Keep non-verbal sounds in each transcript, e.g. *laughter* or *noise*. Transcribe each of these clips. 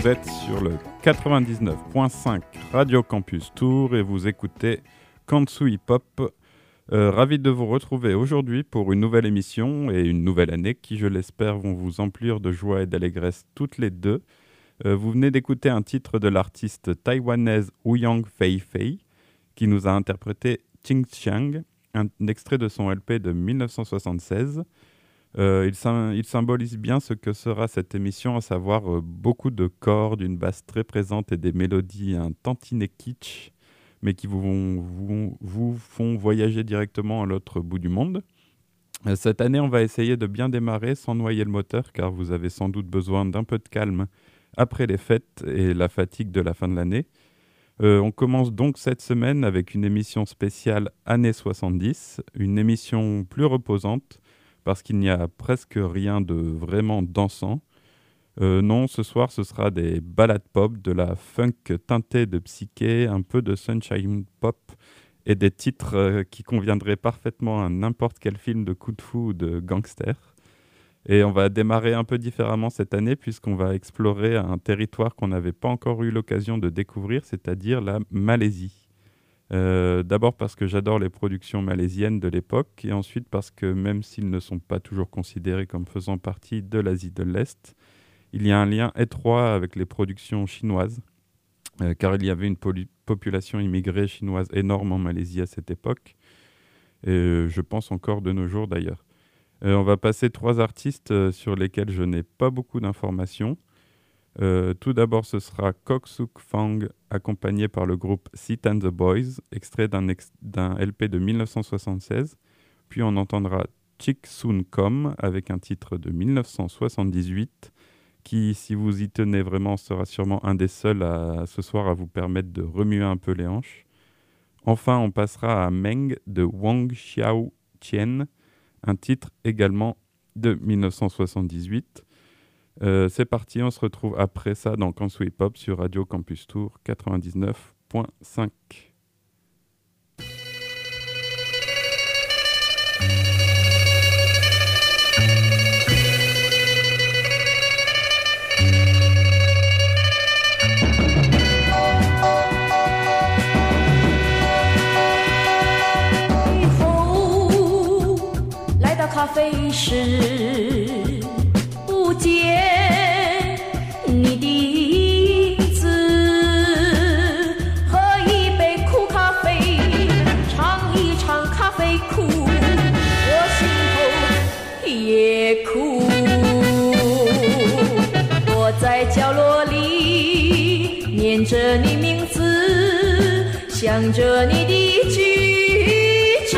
vous êtes sur le 99.5 Radio Campus Tour et vous écoutez Kansu Hip Hop. Euh, ravi de vous retrouver aujourd'hui pour une nouvelle émission et une nouvelle année qui, je l'espère, vont vous emplir de joie et d'allégresse toutes les deux. Euh, vous venez d'écouter un titre de l'artiste taïwanaise Ouyang Fei Fei qui nous a interprété Ching Xiang, un extrait de son LP de 1976. Euh, il, symbolise bien ce que sera cette émission, à savoir euh, beaucoup de cordes, une basse très présente et des mélodies un tantinet kitsch, mais qui vous, font voyager directement à l'autre bout du monde. Euh, cette année, on va essayer de bien démarrer sans noyer le moteur, car vous avez sans doute besoin d'un peu de calme après les fêtes et la fatigue de la fin de l'année. on commence donc cette semaine avec une émission spéciale années 70, une émission plus reposante parce qu'il n'y a presque rien de vraiment dansant. Euh, non, ce soir, ce sera des ballades pop, de la funk teintée de psyché, un peu de sunshine pop et des titres euh, qui conviendraient parfaitement à n'importe quel film de coup de fou ou de gangster. Et on va démarrer un peu différemment cette année puisqu'on va explorer un territoire qu'on n'avait pas encore eu l'occasion de découvrir, c'est-à-dire la Malaisie. Euh, d'abord parce que j'adore les productions malaisiennes de l'époque, et ensuite parce que même s'ils ne sont pas toujours considérés comme faisant partie de l'Asie de l'Est, il y a un lien étroit avec les productions chinoises, euh, car il y avait une population immigrée chinoise énorme en Malaisie à cette époque, et euh, je pense encore de nos jours d'ailleurs. on va passer trois artistes sur lesquels je n'ai pas beaucoup d'informations. Euh, tout d'abord, ce sera Kok Suk Fang, accompagné par le groupe Sit and the Boys, extrait d'un LP de 1976. Puis on entendra Chik Soon Kom avec un titre de 1978, qui, si vous y tenez vraiment, sera sûrement un des seuls à, ce soir à vous permettre de remuer un peu les hanches. Enfin, on passera à Meng de Wang Xiao Tien, un titre également de 1978. Euh, c'est parti, on se retrouve après ça dans Cansou Hip Hop sur Radio Campus Tour 99.5. 想着你的举止，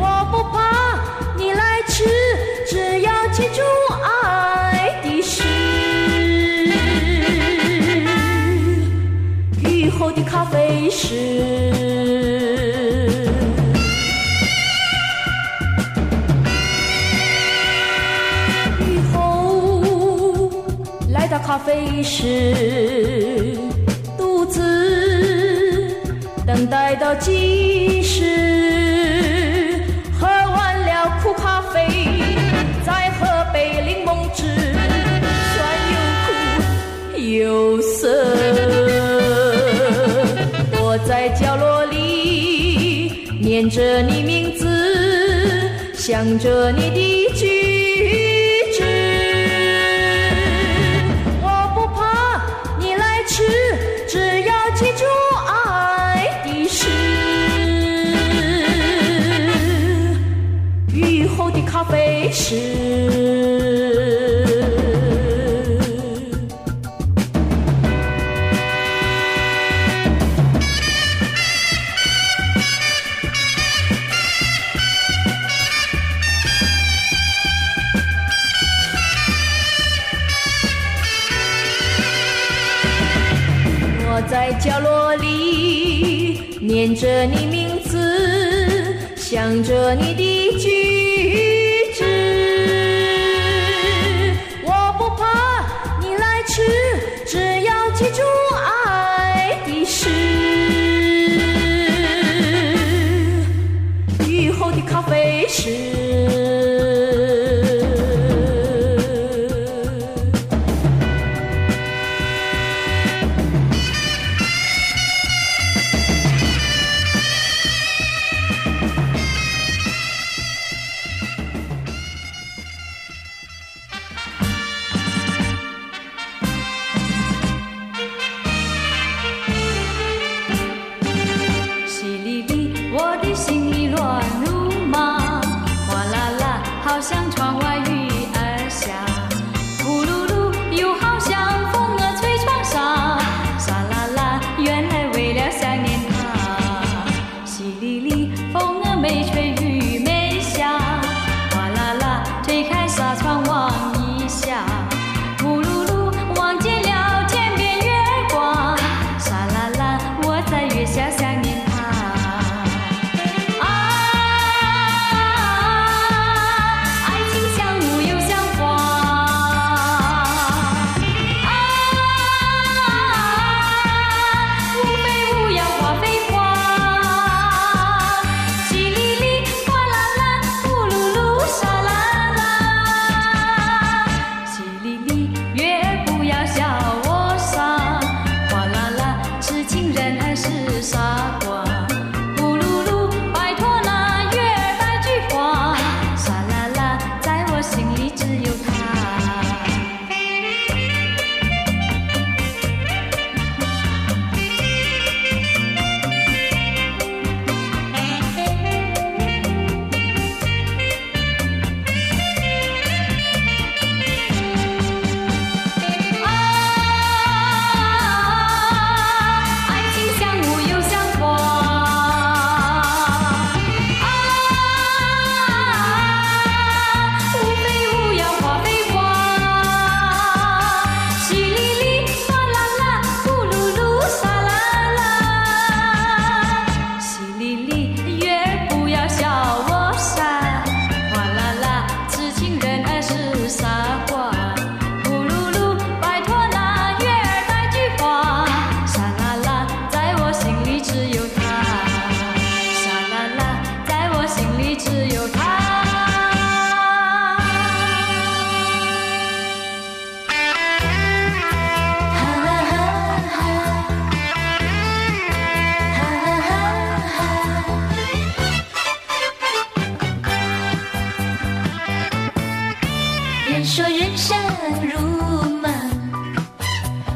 我不怕你来迟，只要记住爱的事。雨后的咖啡室，雨后来到咖啡室。待到几时？喝完了苦咖啡，再喝杯柠檬汁，酸又苦又涩。躲在角落里，念着你名字，想着你的咖啡是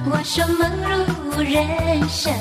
我说梦如人生，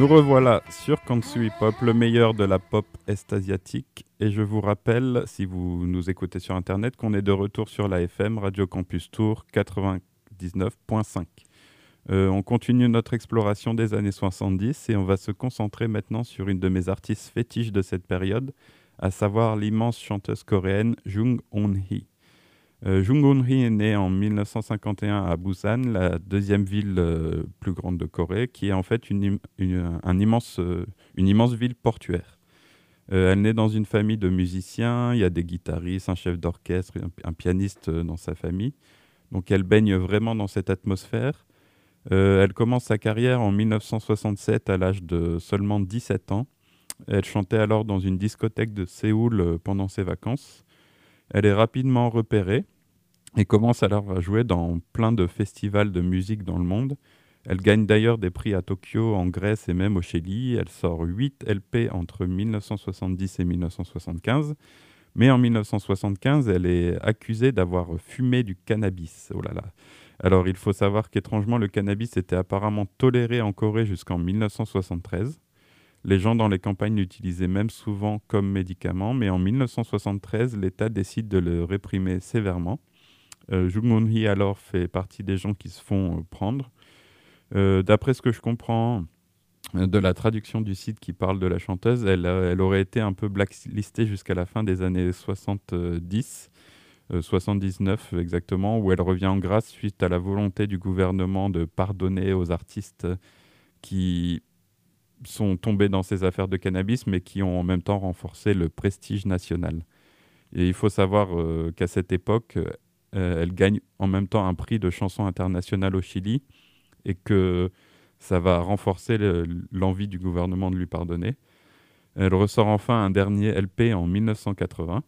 Nous revoilà sur Kansui Pop, le meilleur de la pop est-asiatique. Et je vous rappelle, si vous nous écoutez sur Internet, qu'on est de retour sur la FM Radio Campus Tour 99.5. Euh, on continue notre exploration des années 70 et on va se concentrer maintenant sur une de mes artistes fétiches de cette période, à savoir l'immense chanteuse coréenne Jung Hoon-hee. Euh, Jung Hoon-hee est née en 1951 à Busan, la deuxième ville euh, plus grande de Corée, qui est en fait un immense, une immense ville portuaire. Euh, elle naît dans une famille de musiciens, il y a des guitaristes, un chef d'orchestre, un, pianiste euh, dans sa famille. Donc elle baigne vraiment dans cette atmosphère. Euh, elle commence sa carrière en 1967 à l'âge de seulement 17 ans. Elle chantait alors dans une discothèque de Séoul pendant ses vacances. Elle est rapidement repérée et commence alors à jouer dans plein de festivals de musique dans le monde. Elle gagne d'ailleurs des prix à Tokyo, en Grèce et même au Chili. Elle sort 8 LP entre 1970 et 1975. Mais en 1975, elle est accusée d'avoir fumé du cannabis. Oh là là. Alors il faut savoir qu'étrangement, le cannabis était apparemment toléré en Corée jusqu'en 1973. Les gens dans les campagnes l'utilisaient même souvent comme médicament, mais en 1973, l'État décide de le réprimer sévèrement. Euh, Jung Moon-hee alors fait partie des gens qui se font euh, prendre. Euh, D'après ce que je comprends euh, de la traduction du site qui parle de la chanteuse, elle, euh, aurait été un peu blacklistée jusqu'à la fin des années 70, euh, 79 exactement, où elle revient en grâce suite à la volonté du gouvernement de pardonner aux artistes qui sont tombés dans ces affaires de cannabis, mais qui ont en même temps renforcé le prestige national. Et il faut savoir qu'à cette époque, elle gagne en même temps un prix de chanson internationale au Chili et que ça va renforcer le- l'envie du gouvernement de lui pardonner. Elle ressort enfin un dernier LP en 1980.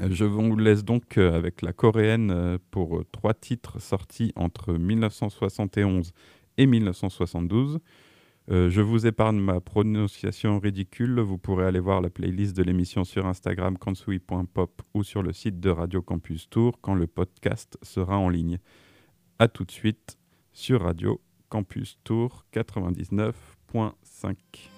Euh, Je vous laisse donc euh, avec la coréenne euh, pour euh, trois titres sortis entre 1971 et 1972. Euh, je vous épargne ma prononciation ridicule. Vous pourrez aller voir la playlist de l'émission sur Instagram kansui.pop ou sur le site de Radio Campus Tour quand le podcast sera en ligne. A tout de suite sur Radio Campus Tour 99.5.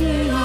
see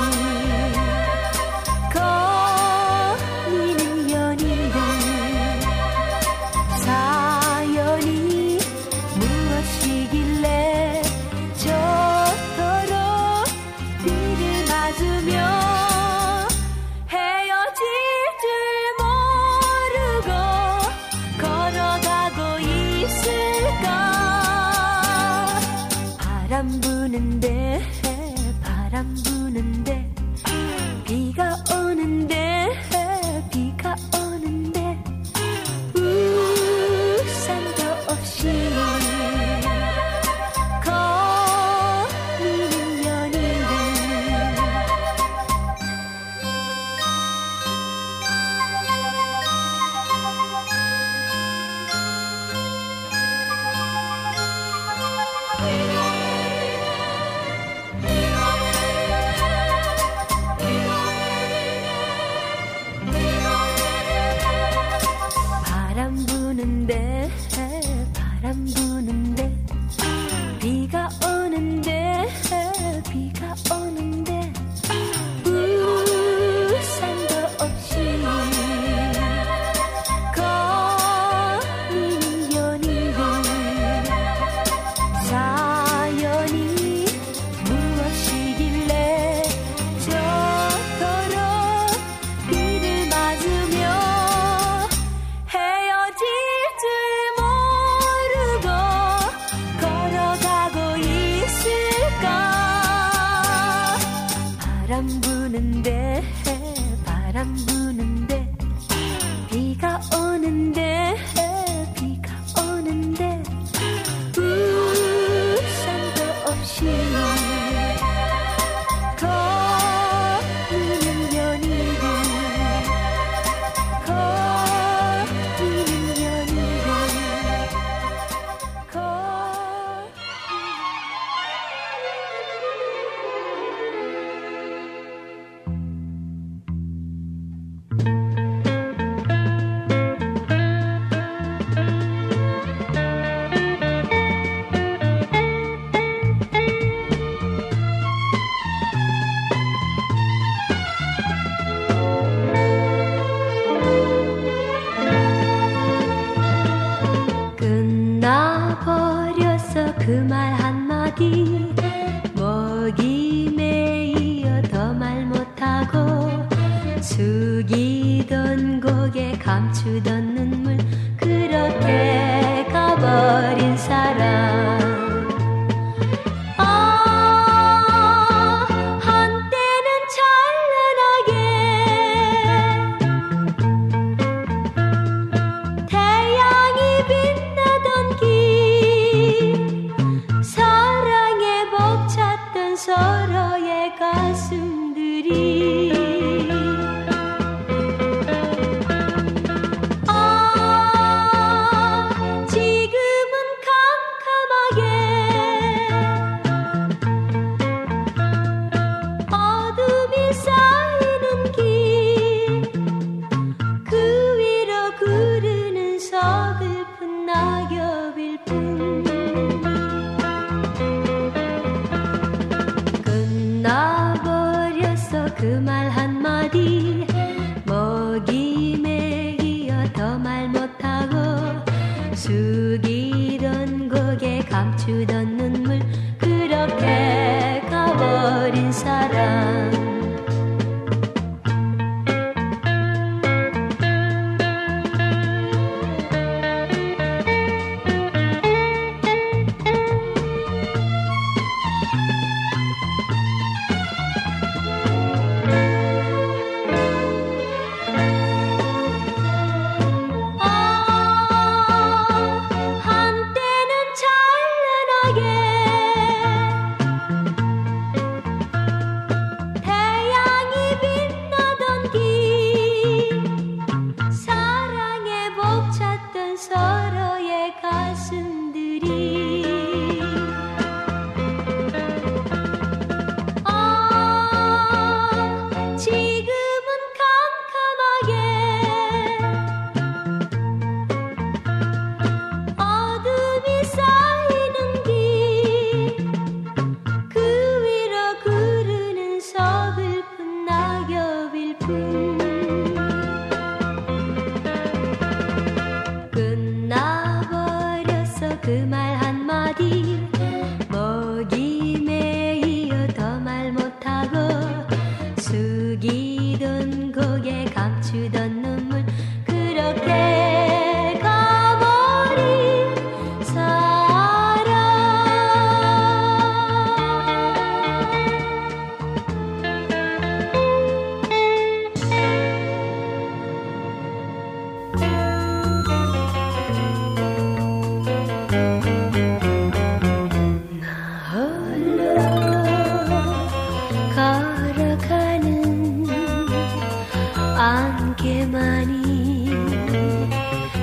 안개만이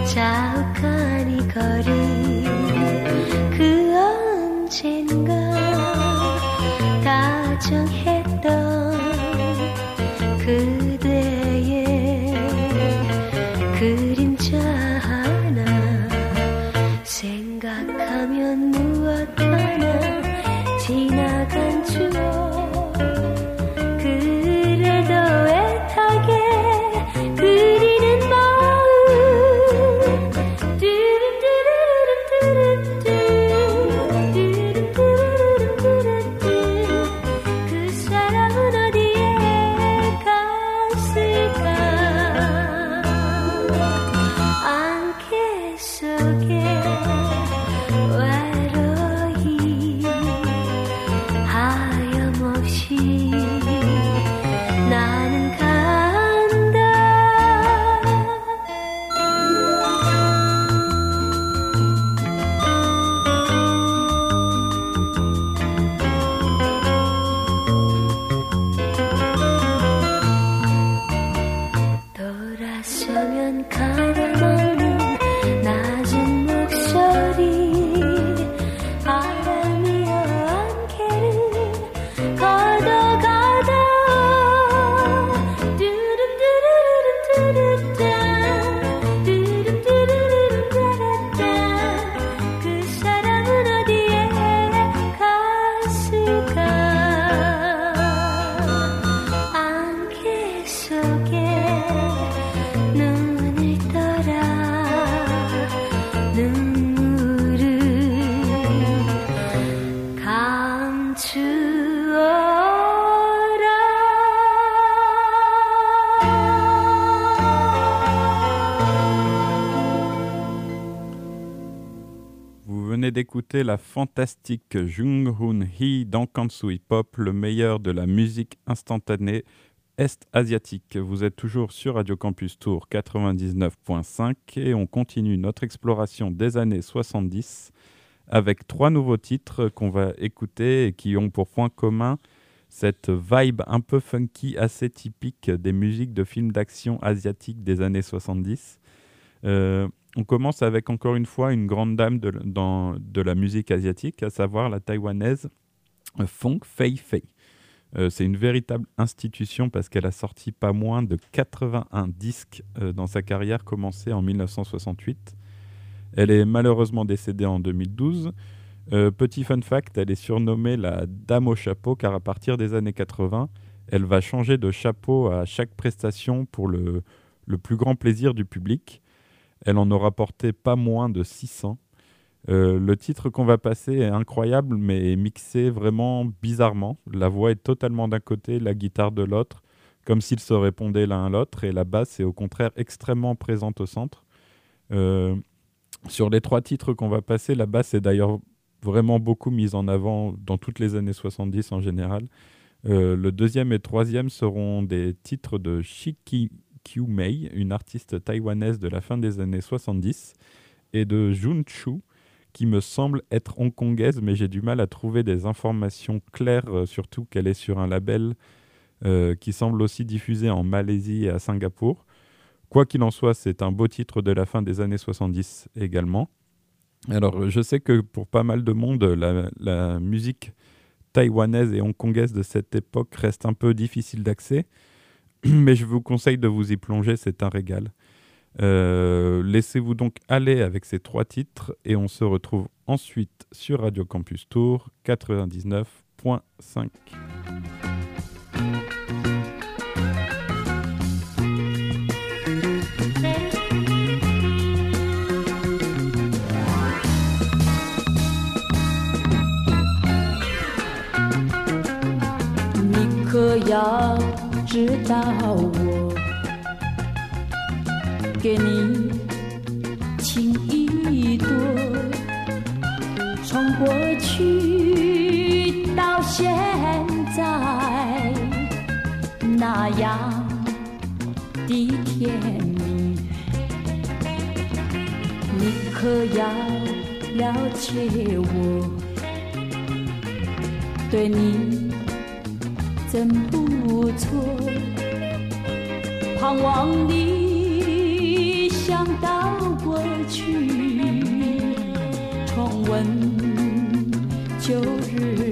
자욱하니 거리 d'écouter la fantastique Jung Hoon Hee dans Kansu Hip Hop, le meilleur de la musique instantanée est-asiatique. Vous êtes toujours sur Radio Campus Tour 99.5 et on continue notre exploration des années 70 avec trois nouveaux titres qu'on va écouter et qui ont pour point commun cette vibe un peu funky assez typique des musiques de films d'action asiatiques des années 70. Euh, on commence avec encore une fois une grande dame de, la musique asiatique, à savoir la taïwanaise Fong Fei Fei. Euh, c'est une véritable institution parce qu'elle a sorti pas moins de 81 disques euh, dans sa carrière commencée en 1968. Elle est malheureusement décédée en 2012. Euh, petit fun fact, elle est surnommée la Dame au chapeau car à partir des années 80, elle va changer de chapeau à chaque prestation pour le plus grand plaisir du public. Elle en aura porté pas moins de 600. Euh, le titre qu'on va passer est incroyable, mais mixé vraiment bizarrement. La voix est totalement d'un côté, la guitare de l'autre, comme s'ils se répondaient l'un à l'autre, et la basse est au contraire extrêmement présente au centre. Euh, sur les trois titres qu'on va passer, la basse est d'ailleurs vraiment beaucoup mise en avant dans toutes les années 70 en général. Euh, le deuxième et troisième seront des titres de Shiki Kyu Mei, une artiste taïwanaise de la fin des années 70, et de Jun Chu, qui me semble être hongkongaise, mais j'ai du mal à trouver des informations claires, euh, surtout qu'elle est sur un label euh, qui semble aussi diffusé en Malaisie et à Singapour. Quoi qu'il en soit, c'est un beau titre de la fin des années 70 également. Alors, je sais que pour pas mal de monde, la, la musique taïwanaise et hongkongaise de cette époque reste un peu difficile d'accès, *clears throat* mais je vous conseille de vous y plonger, c'est un régal. Euh, laissez-vous donc aller avec ces trois titres et on se retrouve ensuite sur Radio Campus Tour 99.5. 知道我给你情意多，从过去到现在那样的甜蜜，你可要了解我对你。真不错，盼望你想到过去，重温旧日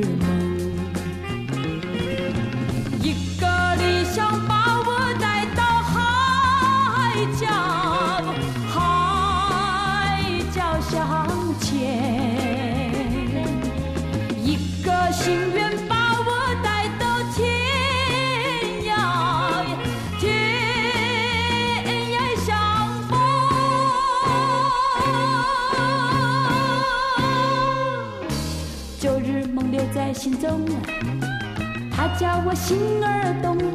叫我心儿动。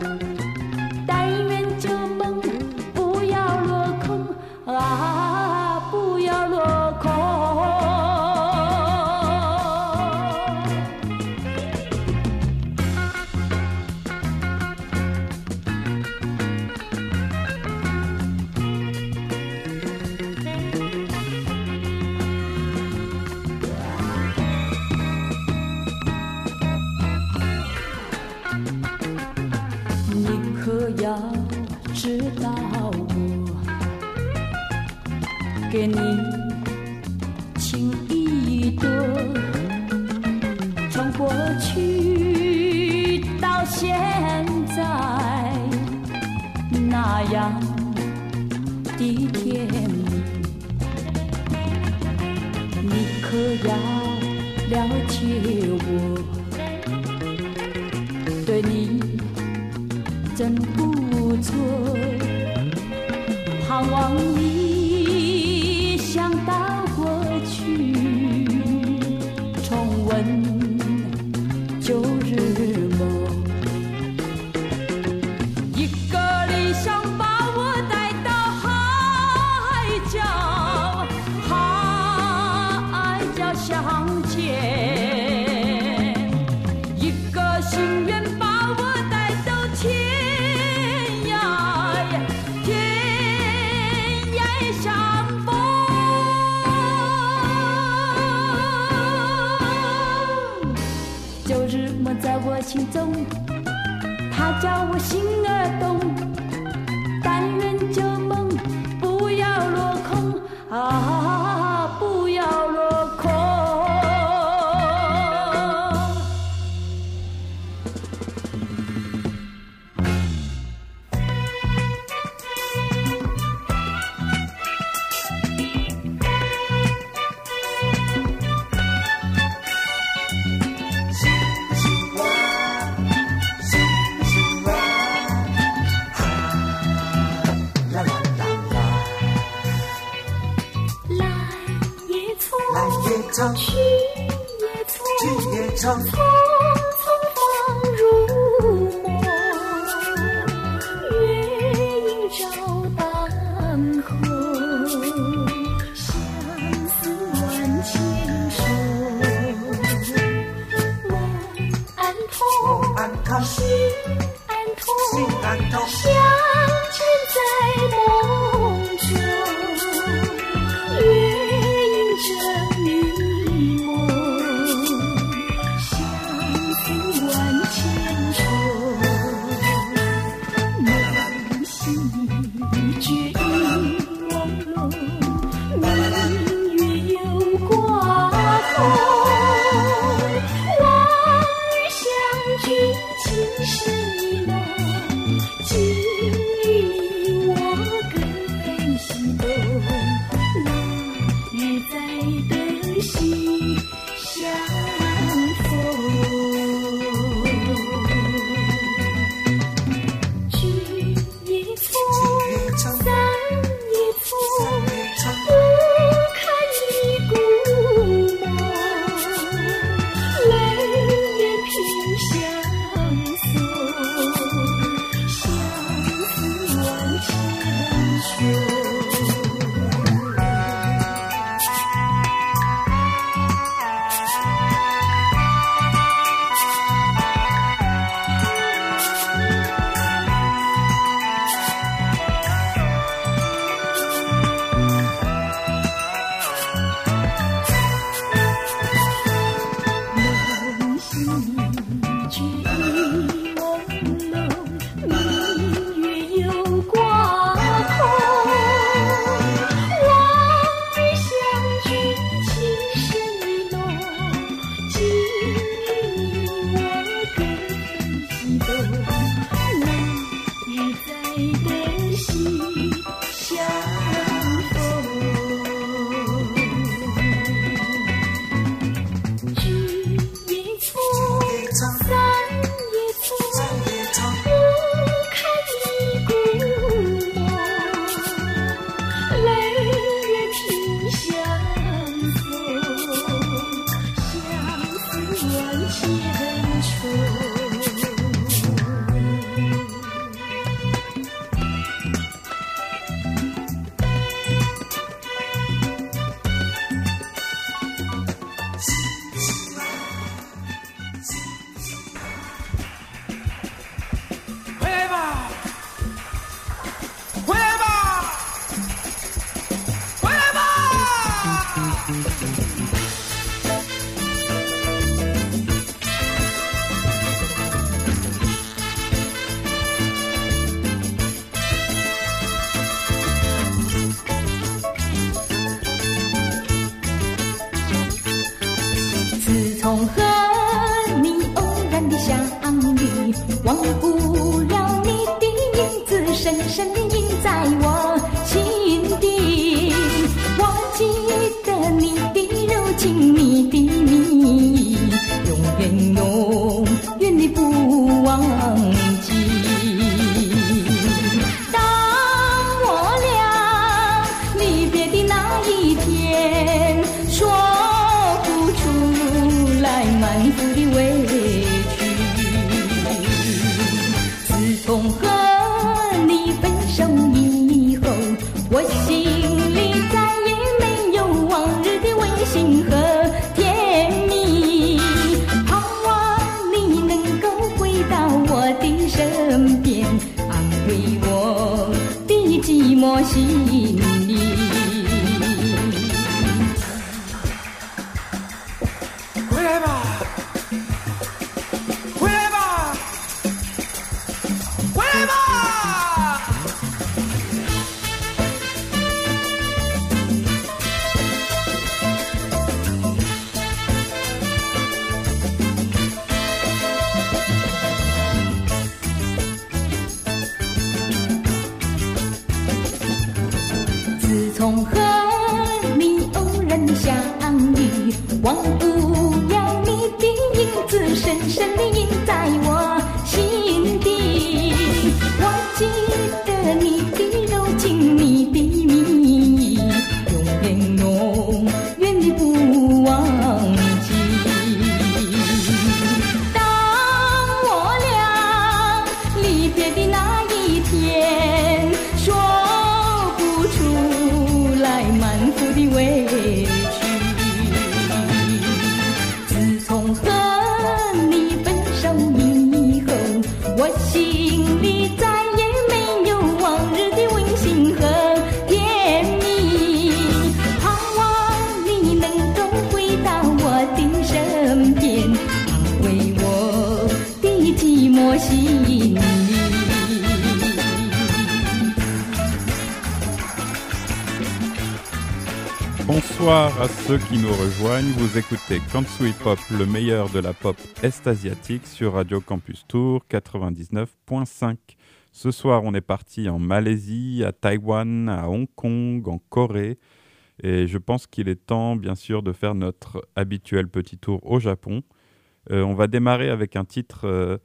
我心中他叫我心儿动但愿旧梦不要落空。啊。chenille. 你忘不 ceux qui nous rejoignent. Vous écoutez Kansui Pop, le meilleur de la pop est-asiatique sur Radio Campus Tour 99.5. Ce soir, on est parti en Malaisie, à Taïwan, à Hong Kong, en Corée. Et je pense qu'il est temps, bien sûr, de faire notre habituel petit tour au Japon. Euh, on va démarrer avec un titre euh,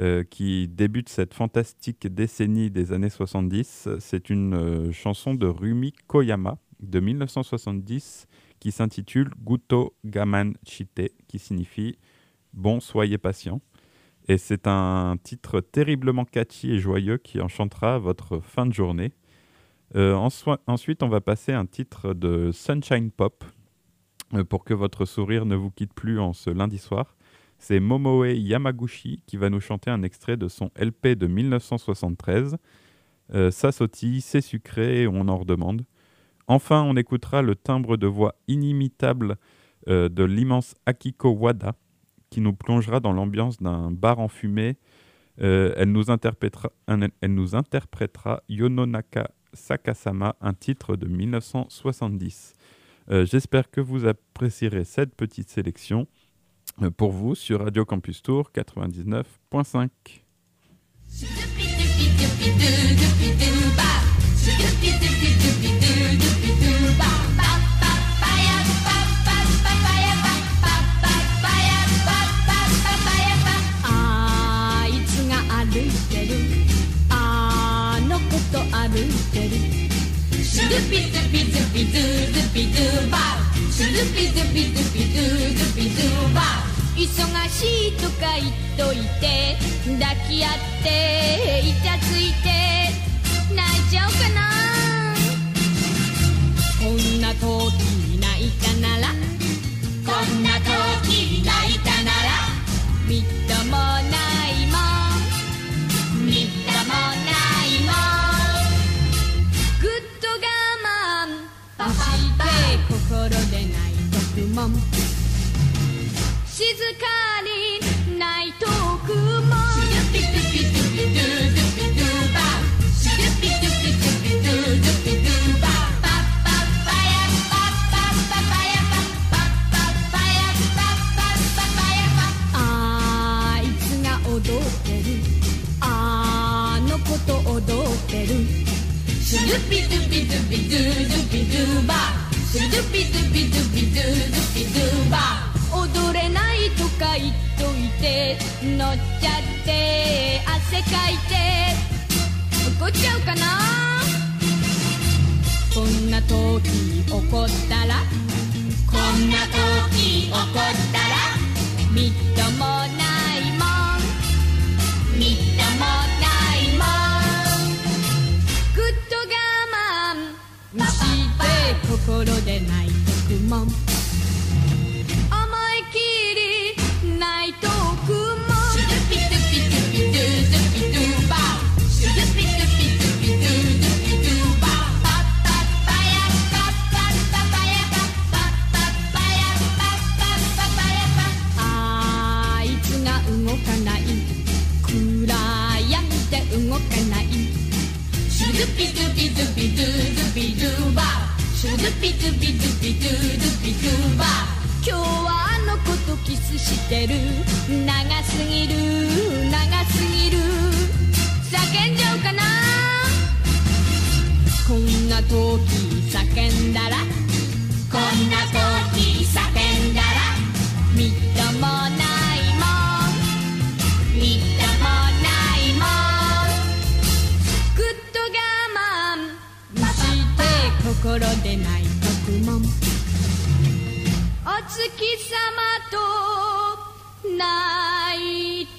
euh, qui débute cette fantastique décennie des années 70. C'est une chanson de Rumi Koyama de 1970 qui s'intitule Guto Gaman Chite, qui signifie Bon, soyez patient. Et c'est un titre terriblement catchy et joyeux qui enchantera votre fin de journée. Euh, ensuite, on va passer un titre de Sunshine Pop euh, pour que votre sourire ne vous quitte plus en ce lundi soir. C'est Momoe Yamaguchi qui va nous chanter un extrait de son LP de 1973. Euh, ça sautille, c'est sucré on en redemande. Enfin, on écoutera le timbre de voix inimitable euh, de l'immense Akiko Wada, qui nous plongera dans l'ambiance d'un bar en fumée. Euh, elle, nous interprétera, elle Yononaka Sakasama, un titre de 1970. Euh, J'espère que vous apprécierez cette petite sélection euh, pour vous sur Radio Campus Tour 99.5.「抱き合ってイチャついて泣いちゃおうかな」「こんな時泣いたなら」「こんな時泣いたなら」みっともないもん。みっともないもん。ぐっと我慢。して心で泣いとくも。ん静かシュルピドピドゥピドゥドゥピュドゥドゥドゥドゥピドゥ踊れないとか言っといて乗っちゃって汗かいて。怒っちゃうかな？こんな時怒ったら？こんな時怒ったら？みっともないもん。みっともない。して心で泣いとくもん。思いきり泣いとくもんシュルピドゥピドゥピドゥドゥピドゥバウシュルピドゥピドゥピドゥドゥピドゥバウパッパッパヤパッパッパパヤパッパッパッパヤパッパッパパヤパあいつが動かない暗闇で動かないシュルピドゥピドゥピドゥドゥピドゥドゥピドゥドゥドゥドゥドゥバ今日はあの子とキスしてる。長すぎる。長すぎる。叫んじゃうかな。こんな時叫んだら。こんな時こでないお月様と泣いて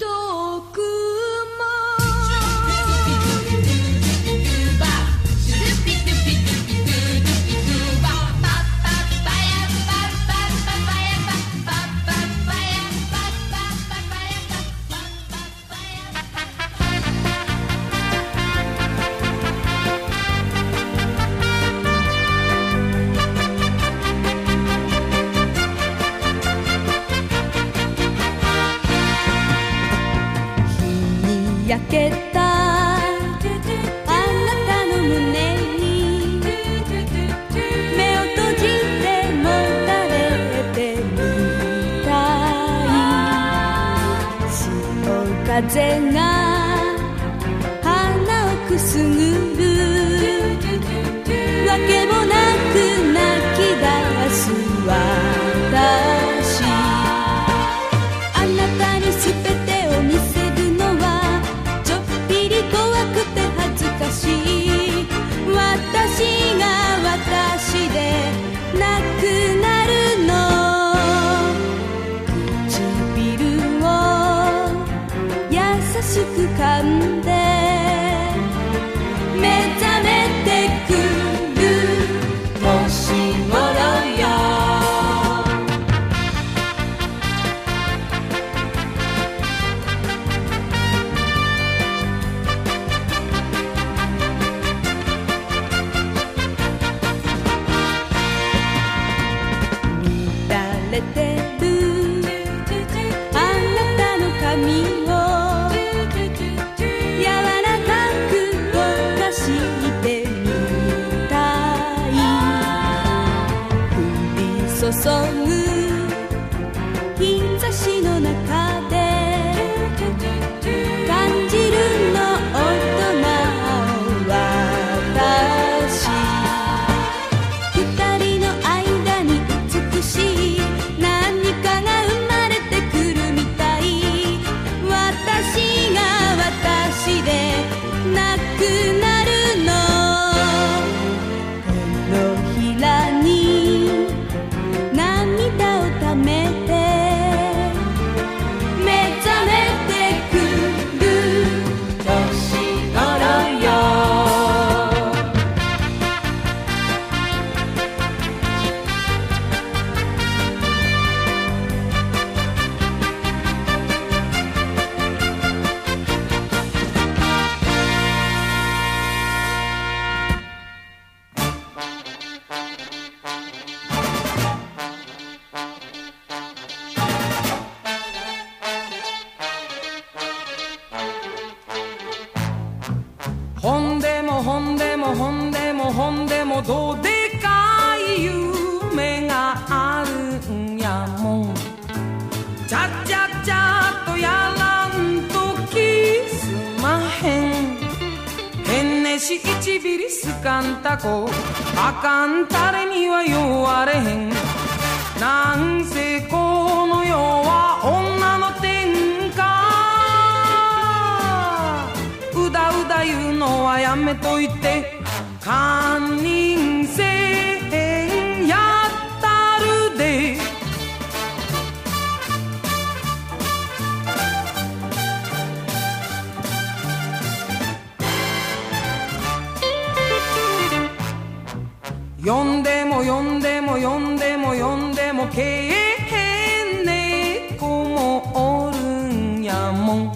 呼んでも呼んでも呼んでも呼んでもけえへん猫もおるんやもん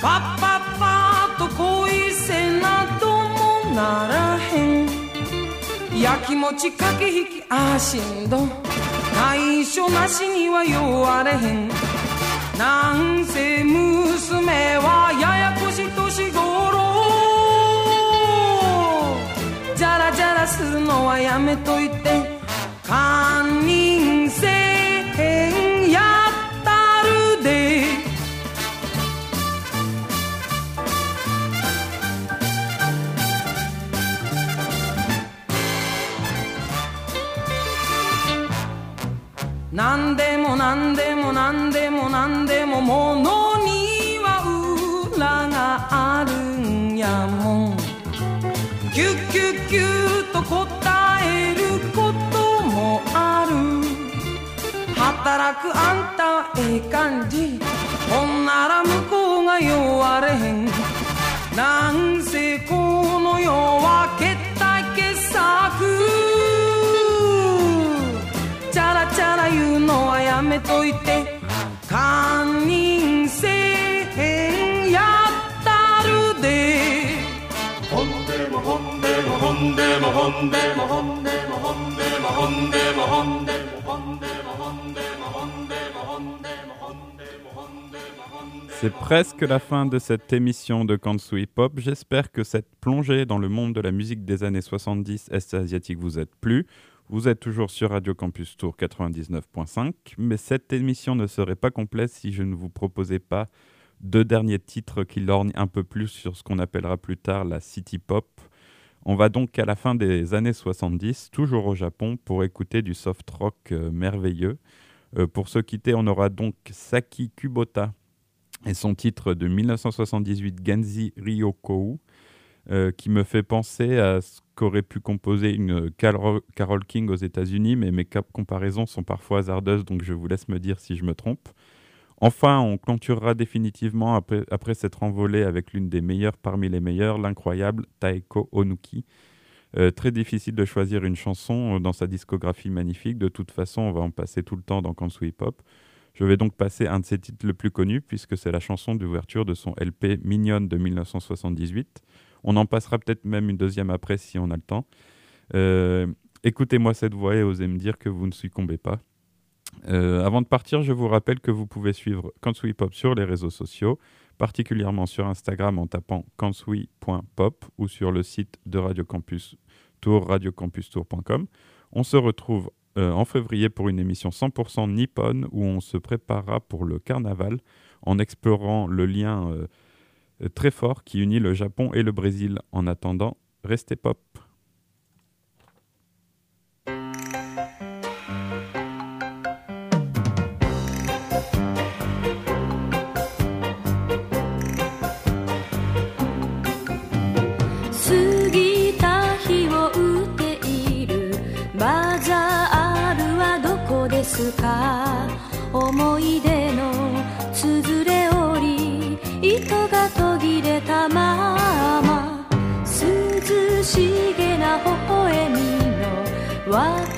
パッパッパーと恋せなどもならへんやきもち駆け引きあしんど内緒なしには酔われへんなんせ娘はややこすのはやめといて。堪忍せへんやったるで。何でも何でも何でも何でもものには裏があるんやもん。キュッキュッキュッ。答えることもある。働くあんたええ感じ。ほんなら向こうが弱れへん。なんせこの世はけったい傑作チャラチャラ言うのはやめといて。C'est presque la fin de cette émission de Kansu Hip Hop. J'espère que cette plongée dans le monde de la musique des années 70 est-asiatique vous a plu. Vous êtes toujours sur Radio Campus Tour 99.5, mais cette émission ne serait pas complète si je ne vous proposais pas deux derniers titres qui lorgnent un peu plus sur ce qu'on appellera plus tard la city pop. On va donc à la fin des années 70, toujours au Japon, pour écouter du soft rock euh, merveilleux. Euh, pour se quitter, on aura donc Saki Kubota et son titre de 1978 Genzi Ryokou, euh, qui me fait penser à ce qu'aurait pu composer une King aux États-Unis, mais mes comparaisons sont parfois hasardeuses, donc je vous laisse me dire si je me trompe. Enfin, on clôturera définitivement après, s'être envolé avec l'une des meilleures parmi les meilleures, l'incroyable Taeko Onuki. Euh, très difficile de choisir une chanson euh, dans sa discographie magnifique. De toute façon, on va en passer tout le temps dans Kansu Hip Hop. Je vais donc passer un de ses titres le plus connus, puisque c'est la chanson d'ouverture de son LP Mignonne de 1978. On en passera peut-être même une deuxième après si on a le temps. Euh, Écoutez-moi cette voix et osez me dire que vous ne succombez pas. Euh, avant de partir, je vous rappelle que vous pouvez suivre Kansui Pop sur les réseaux sociaux, particulièrement sur Instagram en tapant kansui.pop ou sur le site de Radio Campus Tour, radiocampustour.com. On se retrouve euh, en février pour une émission 100% nippone où on se préparera pour le carnaval en explorant le lien euh, très fort qui unit le Japon et le Brésil. En attendant, restez pop. 糸が途切れたまま涼しげな微笑みの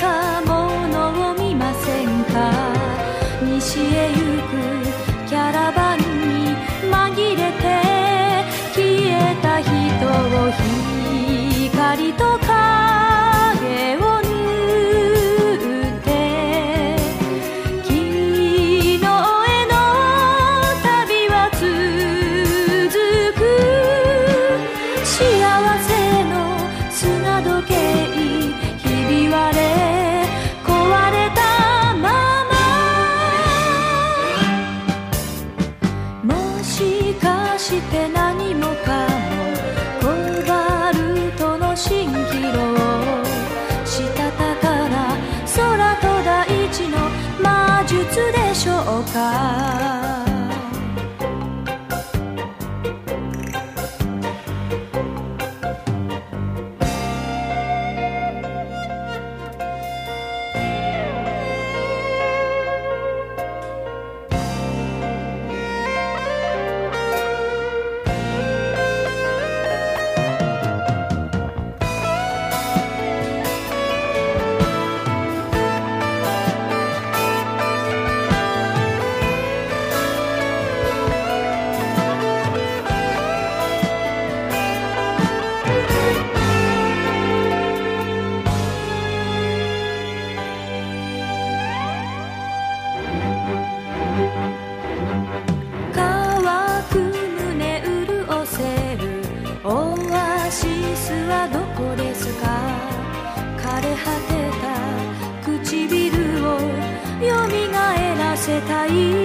枯れ果てた唇をよみがえらせたい。